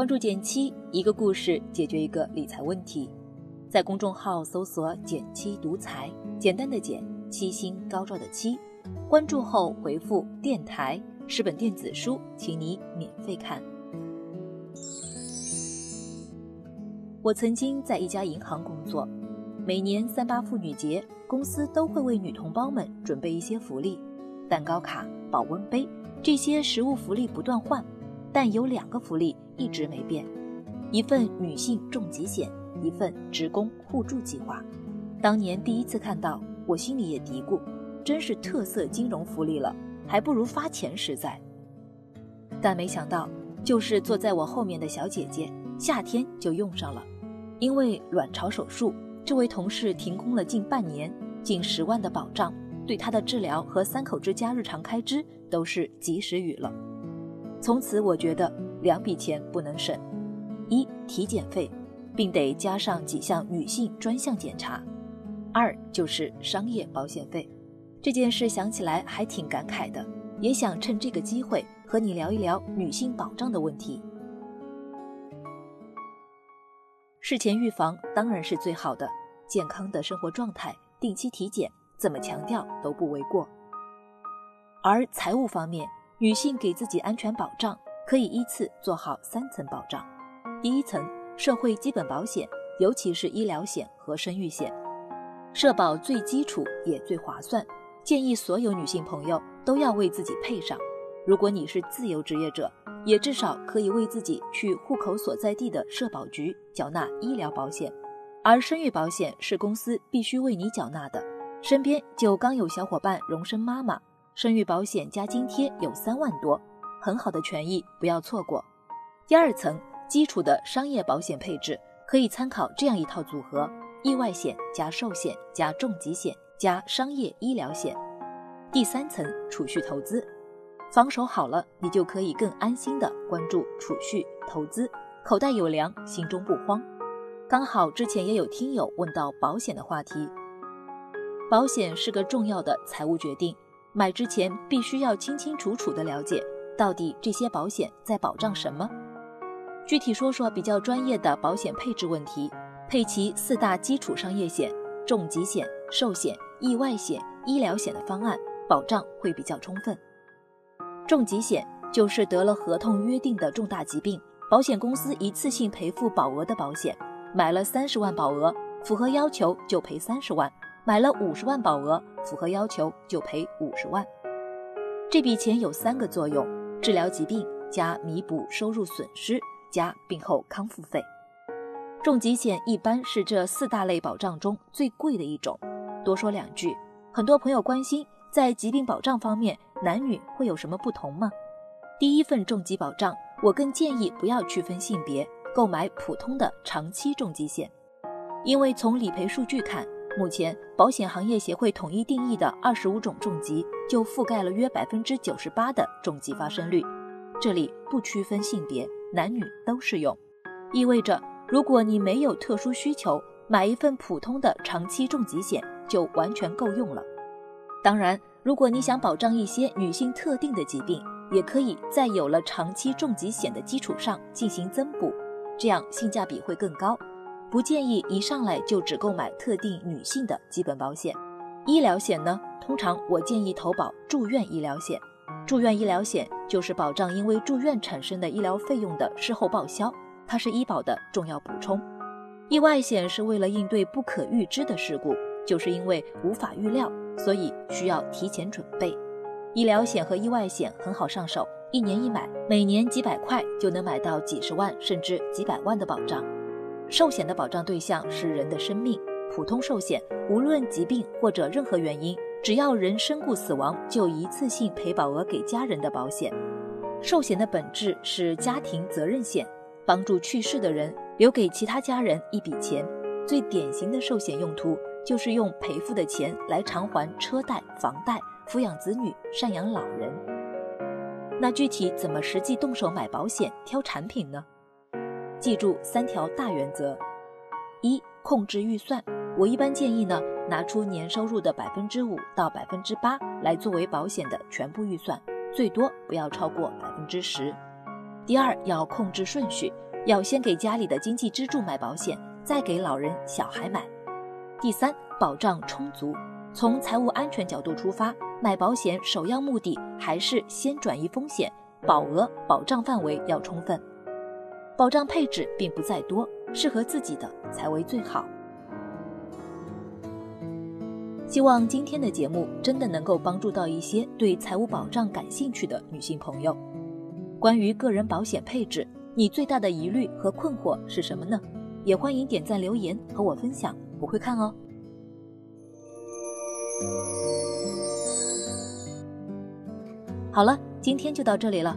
关注减七，一个故事解决一个理财问题。在公众号搜索“减七独裁，简单的减，七星高照的七。关注后回复“电台”是本电子书，请你免费看。我曾经在一家银行工作，每年三八妇女节，公司都会为女同胞们准备一些福利，蛋糕卡、保温杯这些实物福利不断换。但有两个福利一直没变，一份女性重疾险，一份职工互助计划。当年第一次看到，我心里也嘀咕，真是特色金融福利了，还不如发钱实在。但没想到，就是坐在我后面的小姐姐，夏天就用上了，因为卵巢手术，这位同事停工了近半年，近十万的保障，对她的治疗和三口之家日常开支都是及时雨了。从此，我觉得两笔钱不能省：一体检费，并得加上几项女性专项检查；二就是商业保险费。这件事想起来还挺感慨的，也想趁这个机会和你聊一聊女性保障的问题。事前预防当然是最好的，健康的生活状态、定期体检，怎么强调都不为过。而财务方面，女性给自己安全保障，可以依次做好三层保障。第一层，社会基本保险，尤其是医疗险和生育险，社保最基础也最划算，建议所有女性朋友都要为自己配上。如果你是自由职业者，也至少可以为自己去户口所在地的社保局缴纳医疗保险，而生育保险是公司必须为你缴纳的。身边就刚有小伙伴荣升妈妈。生育保险加津贴有三万多，很好的权益，不要错过。第二层基础的商业保险配置可以参考这样一套组合：意外险加寿险加重疾险加商业医疗险。第三层储蓄投资，防守好了，你就可以更安心的关注储蓄投资，口袋有粮，心中不慌。刚好之前也有听友问到保险的话题，保险是个重要的财务决定。买之前必须要清清楚楚地了解，到底这些保险在保障什么。具体说说比较专业的保险配置问题，配齐四大基础商业险、重疾险、寿险、意外险、医疗险的方案，保障会比较充分。重疾险就是得了合同约定的重大疾病，保险公司一次性赔付保额的保险，买了三十万保额，符合要求就赔三十万。买了五十万保额，符合要求就赔五十万。这笔钱有三个作用：治疗疾病加弥补收入损失加病后康复费。重疾险一般是这四大类保障中最贵的一种。多说两句，很多朋友关心，在疾病保障方面，男女会有什么不同吗？第一份重疾保障，我更建议不要区分性别，购买普通的长期重疾险，因为从理赔数据看。目前，保险行业协会统一定义的二十五种重疾，就覆盖了约百分之九十八的重疾发生率。这里不区分性别，男女都适用，意味着如果你没有特殊需求，买一份普通的长期重疾险就完全够用了。当然，如果你想保障一些女性特定的疾病，也可以在有了长期重疾险的基础上进行增补，这样性价比会更高。不建议一上来就只购买特定女性的基本保险。医疗险呢，通常我建议投保住院医疗险。住院医疗险就是保障因为住院产生的医疗费用的事后报销，它是医保的重要补充。意外险是为了应对不可预知的事故，就是因为无法预料，所以需要提前准备。医疗险和意外险很好上手，一年一买，每年几百块就能买到几十万甚至几百万的保障。寿险的保障对象是人的生命，普通寿险无论疾病或者任何原因，只要人身故死亡，就一次性赔保额给家人的保险。寿险的本质是家庭责任险，帮助去世的人留给其他家人一笔钱。最典型的寿险用途就是用赔付的钱来偿还车贷、房贷、抚养子女、赡养老人。那具体怎么实际动手买保险、挑产品呢？记住三条大原则：一、控制预算。我一般建议呢，拿出年收入的百分之五到百分之八来作为保险的全部预算，最多不要超过百分之十。第二，要控制顺序，要先给家里的经济支柱买保险，再给老人、小孩买。第三，保障充足。从财务安全角度出发，买保险首要目的还是先转移风险，保额、保障范围要充分，保障配置并不在多，适合自己的才为最好。希望今天的节目真的能够帮助到一些对财务保障感兴趣的女性朋友。关于个人保险配置，你最大的疑虑和困惑是什么呢？也欢迎点赞留言和我分享，我会看哦。好了，今天就到这里了。